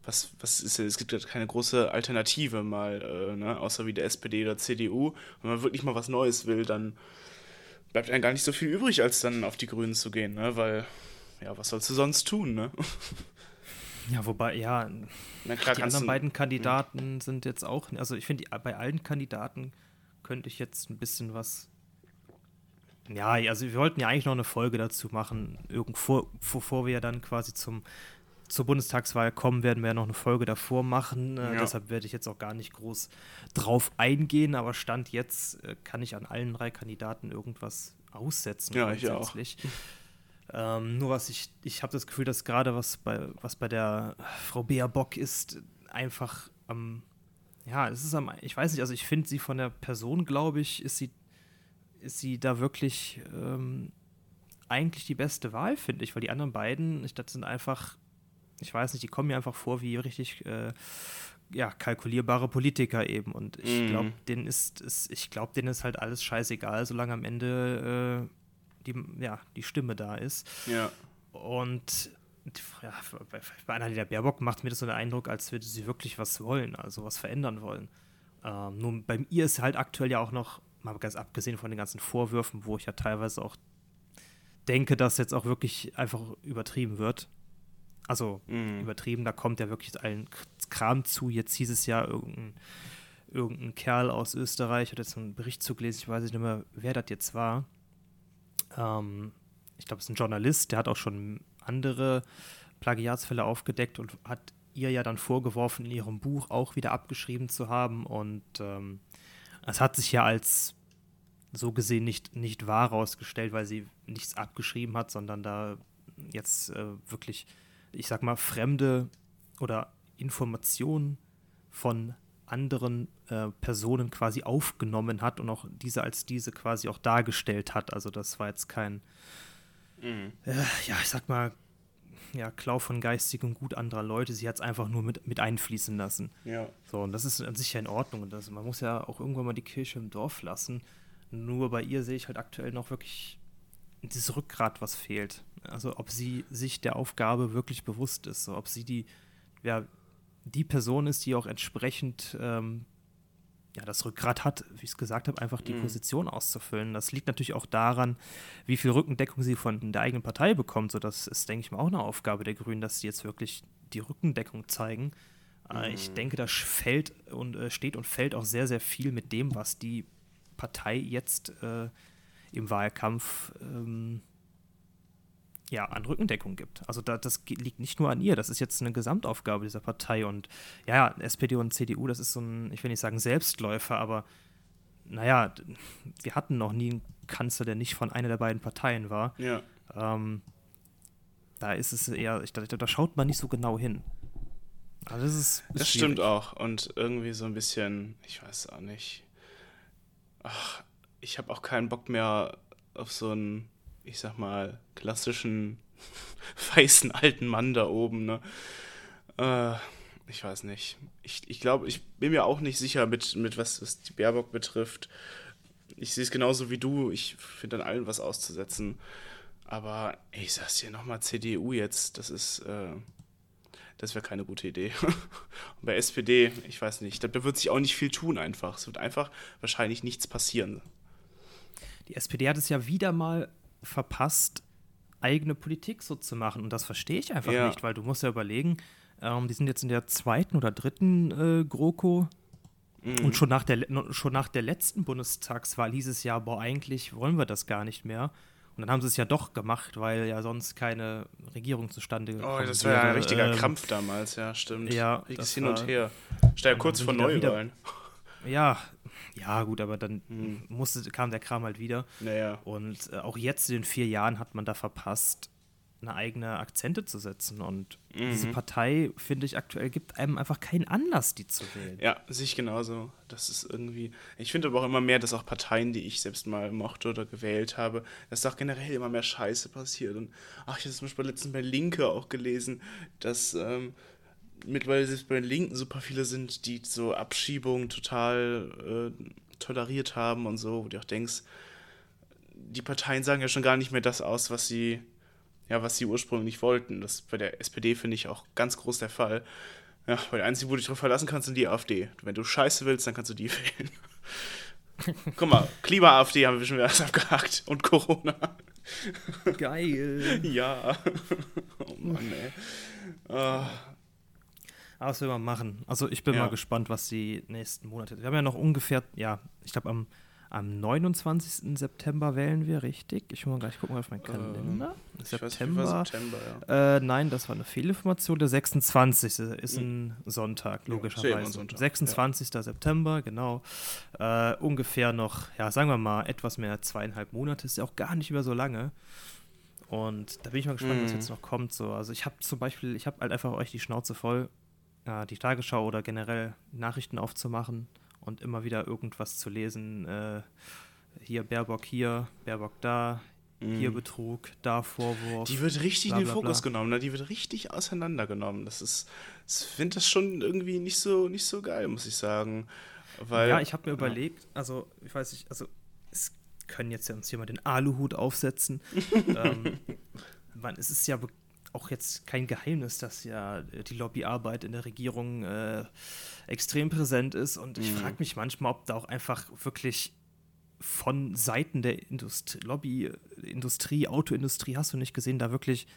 was, was ist es gibt ja keine große Alternative mal, äh, ne? außer wie der SPD oder CDU. Wenn man wirklich mal was Neues will, dann bleibt einem gar nicht so viel übrig, als dann auf die Grünen zu gehen, ne? Weil, ja, was sollst du sonst tun, ne? Ja, wobei, ja, Na klar, die anderen beiden Kandidaten mh. sind jetzt auch, also ich finde, bei allen Kandidaten könnte ich jetzt ein bisschen was. Ja, also wir wollten ja eigentlich noch eine Folge dazu machen, irgendwo, bevor wir ja dann quasi zum, zur Bundestagswahl kommen, werden wir ja noch eine Folge davor machen. Äh, ja. deshalb werde ich jetzt auch gar nicht groß drauf eingehen, aber Stand jetzt äh, kann ich an allen drei Kandidaten irgendwas aussetzen. Ja, ich auch. Ähm, nur was ich, ich habe das Gefühl, dass gerade was bei, was bei der Frau Bea Bock ist, einfach am, ja, es ist am, ich weiß nicht, also ich finde sie von der Person, glaube ich, ist sie, ist sie da wirklich ähm, eigentlich die beste Wahl, finde ich, weil die anderen beiden, ich, das sind einfach, ich weiß nicht, die kommen mir einfach vor wie richtig, äh, ja, kalkulierbare Politiker eben. Und ich mm. glaube, denen ist, ist, ich glaube, denen ist halt alles scheißegal, solange am Ende äh, die, ja, die Stimme da ist. Ja. Und ja, bei, Annalena Baerbock macht mir das so den Eindruck, als würde sie wirklich was wollen, also was verändern wollen. Ähm, nun, bei ihr ist halt aktuell ja auch noch, mal ganz abgesehen von den ganzen Vorwürfen, wo ich ja teilweise auch denke, dass jetzt auch wirklich einfach übertrieben wird. Also mhm. übertrieben, da kommt ja wirklich allen Kram zu. Jetzt hieß es ja, irgendein, irgendein Kerl aus Österreich hat jetzt einen Bericht zugelesen, ich weiß nicht mehr, wer das jetzt war ähm, ich glaube, es ist ein Journalist, der hat auch schon andere Plagiatsfälle aufgedeckt und hat ihr ja dann vorgeworfen, in ihrem Buch auch wieder abgeschrieben zu haben. Und ähm, es hat sich ja als so gesehen nicht, nicht wahr herausgestellt, weil sie nichts abgeschrieben hat, sondern da jetzt äh, wirklich, ich sag mal, fremde oder Informationen von anderen äh, Personen quasi aufgenommen hat und auch diese als diese quasi auch dargestellt hat. Also das war jetzt kein, mhm. äh, ja, ich sag mal, ja, Klau von geistigem Gut anderer Leute. Sie hat es einfach nur mit, mit einfließen lassen. Ja. So, und das ist an sich ja in Ordnung. Und das, man muss ja auch irgendwann mal die Kirche im Dorf lassen. Nur bei ihr sehe ich halt aktuell noch wirklich dieses Rückgrat, was fehlt. Also ob sie sich der Aufgabe wirklich bewusst ist, so, ob sie die, ja, die Person ist, die auch entsprechend ähm, ja, das Rückgrat hat, wie ich es gesagt habe, einfach die mhm. Position auszufüllen. Das liegt natürlich auch daran, wie viel Rückendeckung sie von der eigenen Partei bekommt. So, das ist, denke ich mal, auch eine Aufgabe der Grünen, dass sie jetzt wirklich die Rückendeckung zeigen. Äh, mhm. Ich denke, das fällt und äh, steht und fällt auch sehr, sehr viel mit dem, was die Partei jetzt äh, im Wahlkampf ähm, ja, an Rückendeckung gibt. Also da, das liegt nicht nur an ihr, das ist jetzt eine Gesamtaufgabe dieser Partei. Und ja, SPD und CDU, das ist so ein, ich will nicht sagen Selbstläufer, aber naja, wir hatten noch nie einen Kanzler, der nicht von einer der beiden Parteien war. Ja. Ähm, da ist es eher, ich, da, da, schaut man nicht so genau hin. Also das ist, ist Das stimmt auch. Und irgendwie so ein bisschen, ich weiß auch nicht. Ach, ich habe auch keinen Bock mehr auf so ein ich sag mal, klassischen weißen alten Mann da oben, ne? Äh, ich weiß nicht. Ich, ich glaube, ich bin mir auch nicht sicher mit, mit was, was die Baerbock betrifft. Ich sehe es genauso wie du. Ich finde an allen was auszusetzen. Aber ich sag's dir nochmal, CDU jetzt, das ist, äh, das wäre keine gute Idee. Und bei SPD, ich weiß nicht, da wird sich auch nicht viel tun einfach. Es wird einfach wahrscheinlich nichts passieren. Die SPD hat es ja wieder mal verpasst, eigene Politik so zu machen. Und das verstehe ich einfach ja. nicht, weil du musst ja überlegen, ähm, die sind jetzt in der zweiten oder dritten äh, GroKo. Mhm. Und schon nach, der, schon nach der letzten Bundestagswahl hieß es ja, boah, eigentlich wollen wir das gar nicht mehr. Und dann haben sie es ja doch gemacht, weil ja sonst keine Regierung zustande gekommen Oh, das war ja ein richtiger ähm, Krampf damals, ja, stimmt. Ja, das hin und her. Stell kurz vor Neuwahlen. Ja, ja, gut, aber dann hm. musste, kam der Kram halt wieder. Naja. Und äh, auch jetzt in den vier Jahren hat man da verpasst, eine eigene Akzente zu setzen. Und Mhm. diese Partei, finde ich, aktuell gibt einem einfach keinen Anlass, die zu wählen. Ja, sehe ich genauso. Das ist irgendwie. Ich finde aber auch immer mehr, dass auch Parteien, die ich selbst mal mochte oder gewählt habe, dass da auch generell immer mehr Scheiße passiert. Und ach, ich habe zum Beispiel letztens bei Linke auch gelesen, dass ähm, mittlerweile selbst bei den Linken super viele sind, die so Abschiebungen total äh, toleriert haben und so, wo du auch denkst, die Parteien sagen ja schon gar nicht mehr das aus, was sie, ja, was sie ursprünglich wollten. Das ist bei der SPD finde ich auch ganz groß der Fall. Ja, weil der einzige, wo du dich drauf verlassen kannst, sind die AfD. Wenn du Scheiße willst, dann kannst du die wählen. Guck mal, Klima-AfD haben wir schon wieder alles abgehakt. Und Corona. Geil. Ja. Oh Mann, ey. Ah, Aber was will man machen? Also ich bin Ja. mal gespannt, was die nächsten Monate. Wir haben ja noch ungefähr, ja, ich glaube am, am 29. September wählen wir, richtig? Ich muss mal gleich gucken auf meinen Kalender. ich weiß nicht, wie September. war September, ja. Äh, nein, das war eine Fehlinformation. Der 26. ist ein Sonntag, Ja, ja logischerweise. ein Sonntag, 26. September, genau. Äh, ungefähr noch, ja, sagen wir mal, etwas mehr als zweieinhalb Monate. Ist ja auch gar nicht mehr so lange. Und da bin ich mal gespannt, was Mhm. jetzt noch kommt. So. Also ich habe zum Beispiel, ich habe halt einfach euch die Schnauze voll, äh, die Tagesschau oder generell Nachrichten aufzumachen und immer wieder irgendwas zu lesen. Äh, hier Baerbock hier, Baerbock da, hier Mhm. Betrug, da Vorwurf. Die wird richtig Bla, in den Fokus bla. genommen, ne? Die wird richtig auseinandergenommen. Das ist, ich finde das schon irgendwie nicht so, nicht so geil, muss ich sagen. Weil, ja, ich habe mir überlegt, also ich weiß nicht, also es können jetzt ja uns hier mal den Aluhut aufsetzen. ähm, man, es ist ja auch jetzt kein Geheimnis, dass ja äh, die Lobbyarbeit in der Regierung äh, extrem präsent ist und ich Mhm. frage mich manchmal, ob da auch einfach wirklich von Seiten der Industrie, Lobby, äh, Industrie, Autoindustrie, hast du nicht gesehen, da wirklich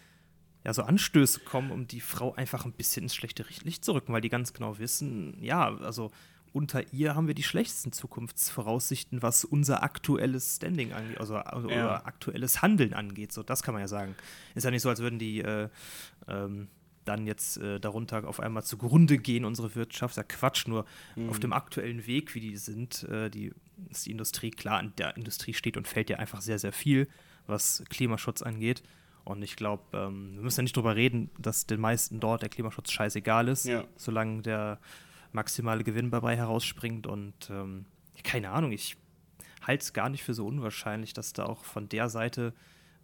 ja, so Anstöße kommen, um die Frau einfach ein bisschen ins schlechte Licht zu rücken, weil die ganz genau wissen, ja, also unter ihr haben wir die schlechtesten Zukunftsvoraussichten, was unser aktuelles Standing angeht, also, also Ja. oder aktuelles Handeln angeht. So, das kann man ja sagen. Ist ja nicht so, als würden die äh, ähm, dann jetzt äh, darunter auf einmal zugrunde gehen, unsere Wirtschaft. Ja, Quatsch, nur auf dem aktuellen Weg, wie die sind, äh, die, ist die Industrie, klar, an der Industrie steht und fällt ja einfach sehr, sehr viel, was Klimaschutz angeht. Und ich glaube, ähm, wir müssen ja nicht drüber reden, dass den meisten dort der Klimaschutz scheißegal ist, Ja. solange der maximale Gewinn dabei herausspringt. Und ähm, keine Ahnung, ich halte es gar nicht für so unwahrscheinlich, dass da auch von der Seite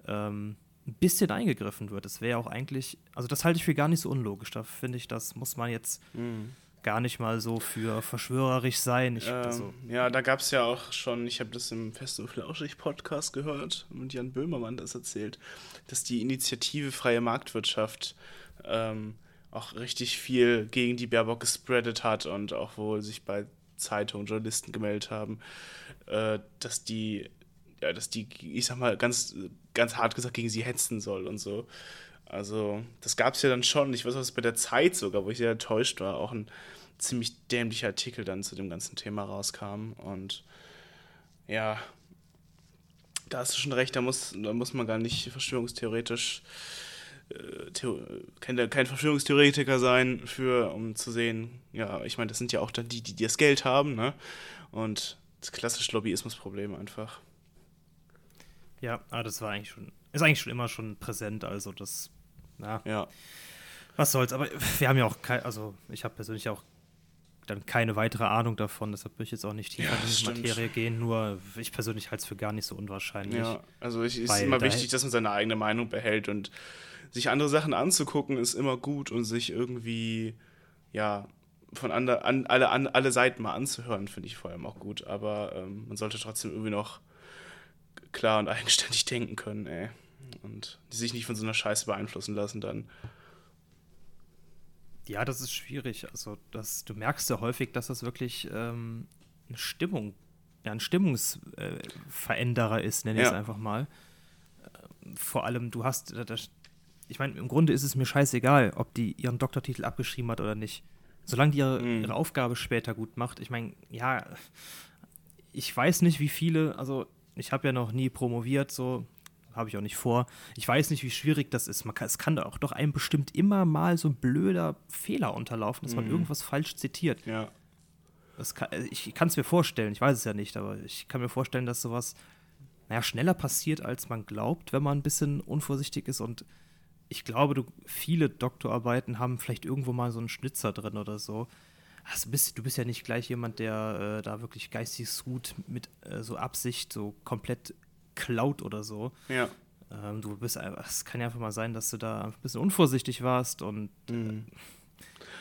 ähm, ein bisschen eingegriffen wird. Das wäre ja auch eigentlich, also das halte ich für gar nicht so unlogisch. Da finde ich, das muss man jetzt Mhm. gar nicht mal so für verschwörerisch sein. Ich, Ähm, also, ja, da gab es ja auch schon, ich habe das im Fest und Flauschig Podcast gehört und Jan Böhmermann das erzählt, dass die Initiative Freie Marktwirtschaft ähm, auch richtig viel gegen die Baerbock gespreadet hat und auch wohl sich bei Zeitungen, Journalisten gemeldet haben, äh, dass die, ja, dass die, ich sag mal, ganz, ganz hart gesagt gegen sie hetzen soll und so. Also, das gab es ja dann schon. Ich weiß auch, bei der Zeit sogar, wo ich sehr enttäuscht war, auch ein ziemlich dämlicher Artikel dann zu dem ganzen Thema rauskam. Und ja, da hast du schon recht, da muss, da muss man gar nicht verschwörungstheoretisch äh, Theo kein, kein Verschwörungstheoretiker sein, für, um zu sehen, ja, ich meine, das sind ja auch dann die, die das Geld haben, ne? Und das klassische Lobbyismusproblem einfach. ja, ah, das war eigentlich schon, ist eigentlich schon immer schon präsent. Also das, na, Ja. was soll's. Aber wir haben ja auch, kein, also ich habe persönlich auch dann keine weitere Ahnung davon. Deshalb will ich jetzt auch nicht tiefer Ja, in die stimmt. Materie gehen. Nur ich persönlich halte es für gar nicht so unwahrscheinlich. Ja, also es ist immer wichtig, dass man seine eigene Meinung behält und sich andere Sachen anzugucken ist immer gut und sich irgendwie, ja, von ander, an, alle, an, alle Seiten mal anzuhören, finde ich vor allem auch gut. Aber ähm, man sollte trotzdem irgendwie noch klar und eigenständig denken können, ey. Und sich nicht von so einer Scheiße beeinflussen lassen dann. Ja, das ist schwierig. Also, das, du merkst ja häufig, dass das wirklich ähm, eine Stimmung, ja, ein Stimmungsveränderer ist, nenne ich es Ja. einfach mal. Ähm, vor allem, du hast, äh, das, ich meine, im Grunde ist es mir scheißegal, ob die ihren Doktortitel abgeschrieben hat oder nicht. Solange die ihre, Mhm. ihre Aufgabe später gut macht. Ich meine, ja, ich weiß nicht, wie viele, also ich habe ja noch nie promoviert, so habe ich auch nicht vor. Ich weiß nicht, wie schwierig das ist. Man kann, es kann auch doch einem bestimmt immer mal so ein blöder Fehler unterlaufen, dass man Mhm. irgendwas falsch zitiert. Ja. Kann, äh, ich kann es mir vorstellen, ich weiß es ja nicht, aber ich kann mir vorstellen, dass sowas naja, schneller passiert, als man glaubt, wenn man ein bisschen unvorsichtig ist und ich glaube, du, viele Doktorarbeiten haben vielleicht irgendwo mal so einen Schnitzer drin oder so. Also bist, du bist ja nicht gleich jemand, der äh, da wirklich geistig gut mit äh, so Absicht so komplett klaut oder so. Ja. Ähm, du bist einfach, es kann ja einfach mal sein, dass du da ein bisschen unvorsichtig warst und Mhm.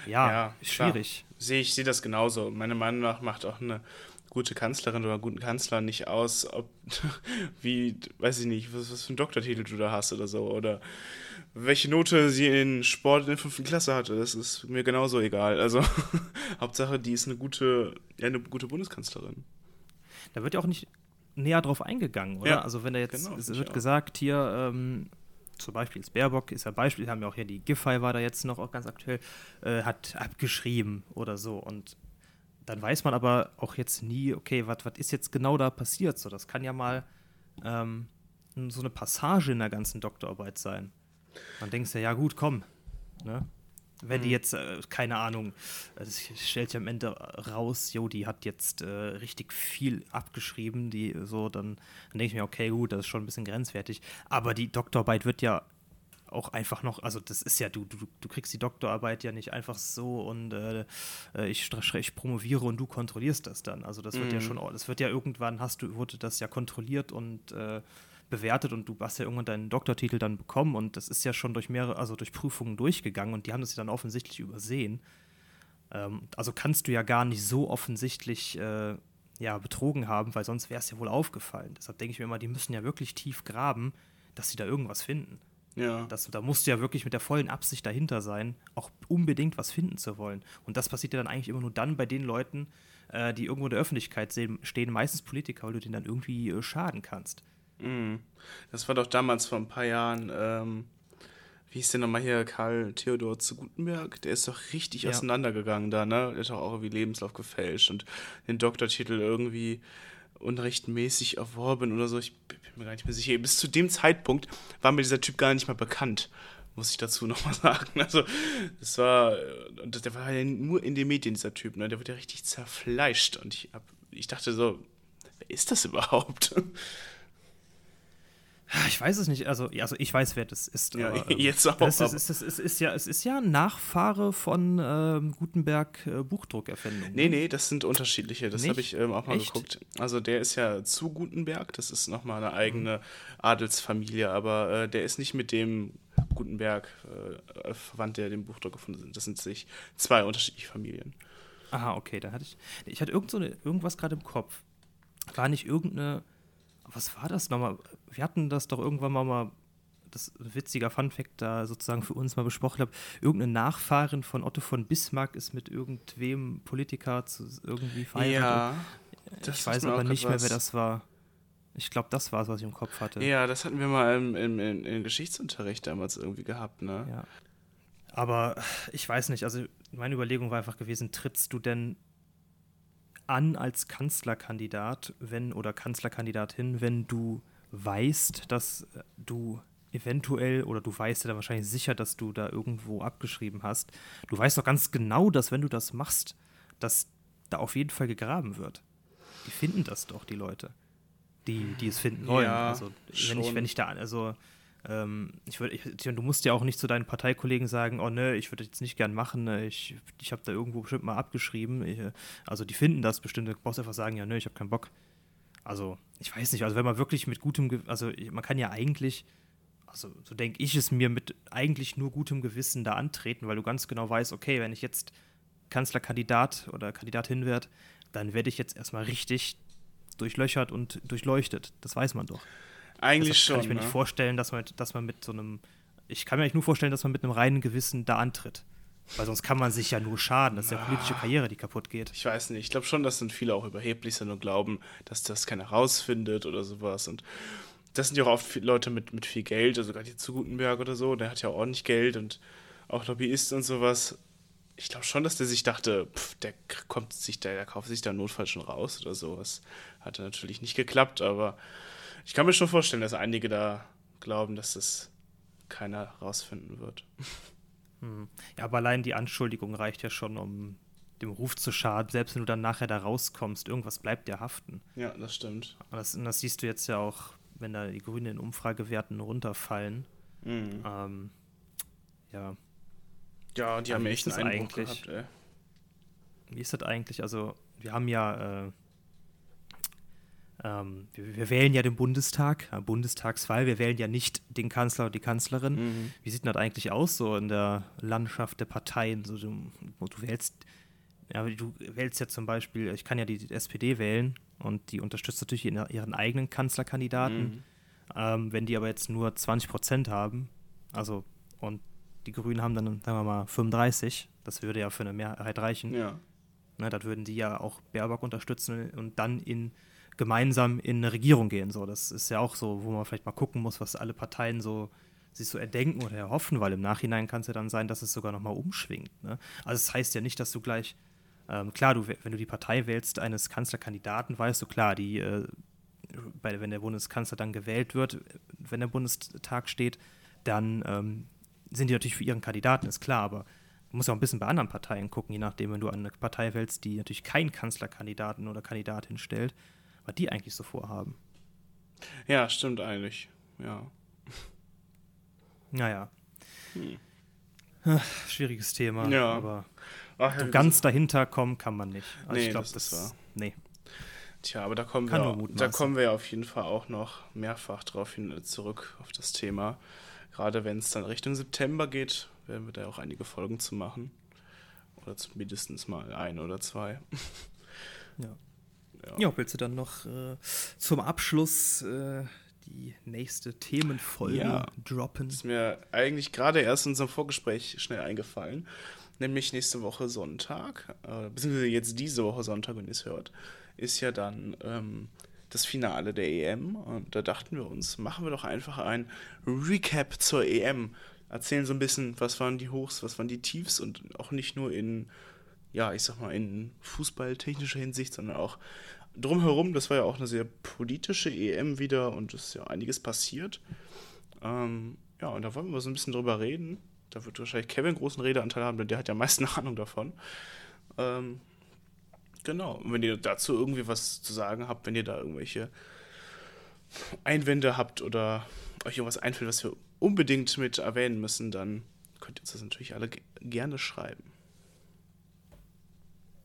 äh, ja, Ja, schwierig. Sehe ich sehe das genauso. Meiner Meinung nach macht auch eine gute Kanzlerin oder einen guten Kanzler nicht aus, ob wie, weiß ich nicht, was, was für einen Doktortitel du da hast oder so. Oder welche Note sie in Sport in der fünften Klasse hatte. Das ist mir genauso egal. Also Hauptsache, die ist eine gute, ja, eine gute Bundeskanzlerin. Da wird ja auch nicht näher drauf eingegangen, oder? Ja, also wenn da jetzt, genau, es wird gesagt, hier, ähm, zum Beispiel ist Baerbock, ist ja Beispiel, haben ja auch hier die Giffey war da jetzt noch auch ganz aktuell, äh, hat abgeschrieben oder so und dann weiß man aber auch jetzt nie, okay, was ist jetzt genau da passiert? So, das kann ja mal ähm, so eine Passage in der ganzen Doktorarbeit sein. Dann denkst du, ja gut, komm, ne? Wenn die Mhm. jetzt, äh, keine Ahnung, das stellt sich am Ende raus, jo, die hat jetzt äh, richtig viel abgeschrieben, die so, dann, dann denke ich mir, okay, gut, das ist schon ein bisschen grenzwertig. Aber die Doktorarbeit wird ja auch einfach noch, also das ist ja, du, du, du kriegst die Doktorarbeit ja nicht einfach so und äh, äh, ich, ich promoviere und du kontrollierst das dann. Also das wird ja Mhm. schon, das wird ja irgendwann, hast du, wurde das ja kontrolliert und äh, bewertet und du hast ja irgendwann deinen Doktortitel dann bekommen und das ist ja schon durch mehrere, also durch Prüfungen durchgegangen und die haben das ja dann offensichtlich übersehen. Ähm, also kannst du ja gar nicht so offensichtlich äh, ja, betrogen haben, weil sonst wäre es ja wohl aufgefallen. Deshalb denke ich mir immer, die müssen ja wirklich tief graben, dass sie da irgendwas finden. Ja. Das, da musst du ja wirklich mit der vollen Absicht dahinter sein, auch unbedingt was finden zu wollen. Und das passiert ja dann eigentlich immer nur dann bei den Leuten, äh, die irgendwo in der Öffentlichkeit stehen, meistens Politiker, weil du denen dann irgendwie äh, schaden kannst. Mhm. Das war doch damals vor ein paar Jahren, ähm, wie hieß der nochmal hier, Karl Theodor zu Gutenberg? Der ist doch richtig Ja. auseinandergegangen da, ne? Der hat doch auch irgendwie Lebenslauf gefälscht und den Doktortitel irgendwie unrechtmäßig erworben oder so. Ich bin mir gar nicht mehr sicher. Bis zu dem Zeitpunkt war mir dieser Typ gar nicht mal bekannt, muss ich dazu nochmal sagen. Also, das war, äh, der war ja nur in den Medien, dieser Typ, ne? Der wird ja richtig zerfleischt und ich, hab, ich dachte so, wer ist das überhaupt? Ich weiß es nicht, also, also ich weiß, wer das ist. Ja, aber, ähm, jetzt auch, Das ist, ist, ist, ist, ist, ja, es ist ja ein Nachfahre von ähm, Gutenberg äh, Buchdruckerfindung. Nee, nee, das sind unterschiedliche. Das habe ich ähm, auch mal Echt? geguckt. Also der ist ja zu Gutenberg, das ist nochmal eine eigene Adelsfamilie, aber äh, der ist nicht mit dem Gutenberg äh, verwandt, der den Buchdruck gefunden hat. Das sind sich zwei unterschiedliche Familien. Aha, okay, da hatte ich. Ich hatte irgend so eine, irgendwas gerade im Kopf. War nicht irgendeine. Was war das nochmal? Wir hatten das doch irgendwann mal, mal das ist ein witziger Funfact da sozusagen für uns mal besprochen habe. Irgendeine Nachfahrin von Otto von Bismarck ist mit irgendwem Politiker zu, irgendwie verheiratet. das ich weiß aber nicht mehr, wer das war. Ich glaube, das war es, was ich im Kopf hatte. Ja, das hatten wir mal im, im, im, im Geschichtsunterricht damals irgendwie gehabt, ne? Ja. Aber ich weiß nicht, also meine Überlegung war einfach gewesen, trittst du denn an als Kanzlerkandidat, wenn oder Kanzlerkandidatin, wenn du weißt, dass äh, du eventuell oder du weißt ja dann wahrscheinlich sicher, dass du da irgendwo abgeschrieben hast. Du weißt doch ganz genau, dass wenn du das machst, dass da auf jeden Fall gegraben wird. Die finden das doch, die Leute. Die, die es finden wollen. Ja, also wenn ich, schon. wenn ich da, also ich würde, ich, Tja, du musst ja auch nicht zu deinen Parteikollegen sagen, oh ne, ich würde jetzt nicht gern machen, ne, ich, ich habe da irgendwo bestimmt mal abgeschrieben. Ich, also die finden das bestimmt, du brauchst einfach sagen, ja ne, ich habe keinen Bock. Also ich weiß nicht, also wenn man wirklich mit gutem, also man kann ja eigentlich, also so denke ich es mir, mit eigentlich nur gutem Gewissen da antreten, weil du ganz genau weißt, okay, wenn ich jetzt Kanzlerkandidat oder Kandidatin werde, dann werde ich jetzt erstmal richtig durchlöchert und durchleuchtet. Das weiß man doch. Eigentlich Deshalb schon. kann ich mir ne? nicht vorstellen, dass man, dass man mit so einem. Ich kann mir eigentlich nur vorstellen, dass man mit einem reinen Gewissen da antritt. Weil sonst kann man sich ja nur schaden. Das ist ja politische Karriere, die kaputt geht. Ich weiß nicht. Ich glaube schon, dass dann viele auch überheblich sind und glauben, dass das keiner rausfindet oder sowas. Und das sind ja auch oft Leute mit, mit viel Geld, also gerade hier zu Gutenberg oder so, der hat ja ordentlich Geld und auch Lobbyisten und sowas. Ich glaube schon, dass der sich dachte, pff, der kommt sich da, der kauft sich da im Notfall schon raus oder sowas. Hat natürlich nicht geklappt, aber ich kann mir schon vorstellen, dass einige da glauben, dass das keiner rausfinden wird. Ja, aber allein die Anschuldigung reicht ja schon, um dem Ruf zu schaden. Selbst wenn du dann nachher da rauskommst, irgendwas bleibt dir haften. Ja, das stimmt. Und das, das siehst du jetzt ja auch, wenn da die Grünen in Umfragewerten runterfallen. Mhm. Ähm, ja. Ja, die Ja, haben echt einen Einbruch eigentlich? gehabt, ey. Wie ist das eigentlich? Also, wir haben ja, äh, ähm, wir, wir wählen ja den Bundestag, äh, Bundestagswahl, wir wählen ja nicht den Kanzler oder die Kanzlerin. Mhm. Wie sieht denn das eigentlich aus, so in der Landschaft der Parteien? So, du, du wählst, ja, du wählst ja zum Beispiel, ich kann ja die SPD wählen und die unterstützt natürlich ihren, eigenen Kanzlerkandidaten. Mhm. Ähm, wenn die aber jetzt nur 20 Prozent haben, also und die Grünen haben dann, sagen wir mal, 35, das würde ja für eine Mehrheit reichen. Ja. Ne, das würden die ja auch Baerbock unterstützen und dann in gemeinsam in eine Regierung gehen. So, das ist ja auch so, wo man vielleicht mal gucken muss, was alle Parteien so sich so erdenken oder erhoffen, weil im Nachhinein kann es ja dann sein, dass es sogar nochmal umschwingt. Ne? Also es das heißt ja nicht, dass du gleich, ähm, klar, du, wenn du die Partei wählst eines Kanzlerkandidaten, weißt du, klar, die, äh, bei, wenn der Bundeskanzler dann gewählt wird, wenn der Bundestag steht, dann ähm, sind die natürlich für ihren Kandidaten, ist klar, aber du musst auch ein bisschen bei anderen Parteien gucken, je nachdem, wenn du eine Partei wählst, die natürlich keinen Kanzlerkandidaten oder Kandidatin stellt, was die eigentlich so vorhaben. ja, stimmt eigentlich. Ja. Naja. Hm. Ach, Schwieriges Thema, Ja. aber Ach, so ganz dahinter kommen kann man nicht. Also Nee, ich glaube, das das, ist wahr. Nee. Tja, aber da kommen, Kann wir, nur da kommen wir auf jeden Fall auch noch mehrfach drauf hin zurück auf das Thema. Gerade wenn es dann Richtung September geht, werden wir da auch einige Folgen zu machen. Oder zumindest mal ein oder zwei. Ja. Ja. Ja, willst du dann noch äh, zum Abschluss äh, die nächste Themenfolge Ja. droppen? Ist mir eigentlich gerade erst in unserem Vorgespräch schnell eingefallen. Nämlich nächste Woche Sonntag, äh, beziehungsweise jetzt diese Woche Sonntag, wenn ihr es hört, ist ja dann ähm, das Finale der EM. Und da dachten wir uns, machen wir doch einfach ein Recap zur EM. Erzählen so ein bisschen, was waren die Hochs, was waren die Tiefs und auch nicht nur in, ja, ich sag mal, in fußballtechnischer Hinsicht, sondern auch drumherum. Das war ja auch eine sehr politische EM wieder und es ist ja einiges passiert. Ähm, ja, und da wollen wir so ein bisschen drüber reden. Da wird wahrscheinlich Kevin großen Redeanteil haben, denn der hat ja am meisten Ahnung davon. Ähm, genau. Und wenn ihr dazu irgendwie was zu sagen habt, wenn ihr da irgendwelche Einwände habt oder euch irgendwas einfällt, was wir unbedingt mit erwähnen müssen, dann könnt ihr uns das natürlich alle ge gerne schreiben.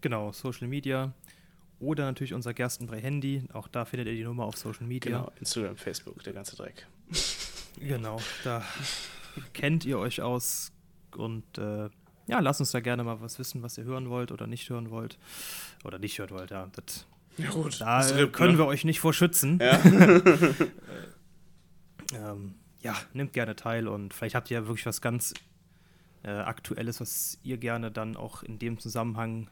Genau, Social Media oder natürlich unser Gerstenbrei-Handy. Auch da findet ihr die Nummer auf Social Media. Genau, Instagram, Facebook, der ganze Dreck. Genau, da kennt ihr euch aus und äh, ja, lasst uns da gerne mal was wissen, was ihr hören wollt oder nicht hören wollt. Oder nicht hören wollt, ja. Das, Ja gut, da äh, trifft, können ne? wir euch nicht vor schützen. Ja. Ähm, ja, nehmt gerne teil und vielleicht habt ihr ja wirklich was ganz äh, Aktuelles, was ihr gerne dann auch in dem Zusammenhang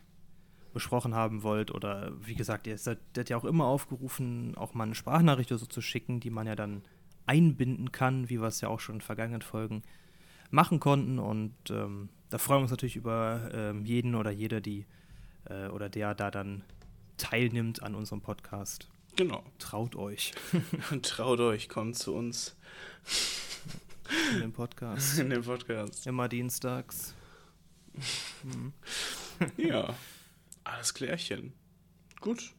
besprochen haben wollt. Oder wie gesagt, ihr seid seid ja auch immer aufgerufen, auch mal eine Sprachnachricht oder so zu schicken, die man ja dann einbinden kann, wie wir es ja auch schon in vergangenen Folgen machen konnten. Und ähm, da freuen wir uns natürlich über ähm, jeden oder jede, die äh, oder der da dann teilnimmt an unserem Podcast. Genau. Traut euch Traut euch, kommt zu uns in den Podcast. in den Podcast. Immer dienstags. Ja, alles klärchen. Gut.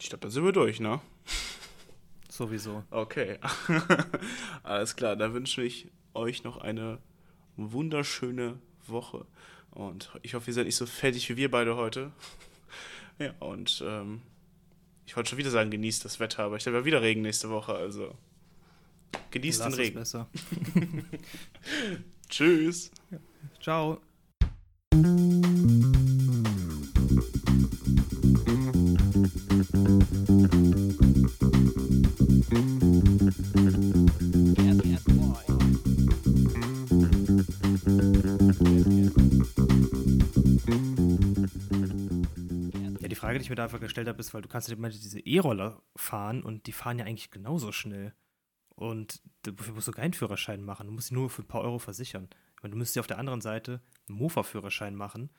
Ich glaube, da sind wir durch, ne? Sowieso. Okay. alles klar, dann wünsche ich euch noch eine wunderschöne Woche. Und ich hoffe, ihr seid nicht so fertig wie wir beide heute. Ja, und ähm, ich wollte schon wieder sagen, genießt das Wetter, aber ich habe ja wieder Regen nächste Woche, also genießt Lass den es Regen. besser. Tschüss. Ciao. Ja, die Frage, die ich mir da einfach gestellt habe, ist, weil du kannst ja diese E-Roller fahren und die fahren ja eigentlich genauso schnell. Und dafür musst du keinen Führerschein machen. Du musst sie nur für ein paar Euro versichern. Und du müsstest ja auf der anderen Seite einen Mofa-Führerschein machen,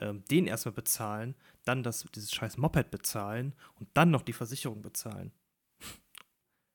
ähm, den erstmal bezahlen, dann das, dieses scheiß Moped bezahlen und dann noch die Versicherung bezahlen.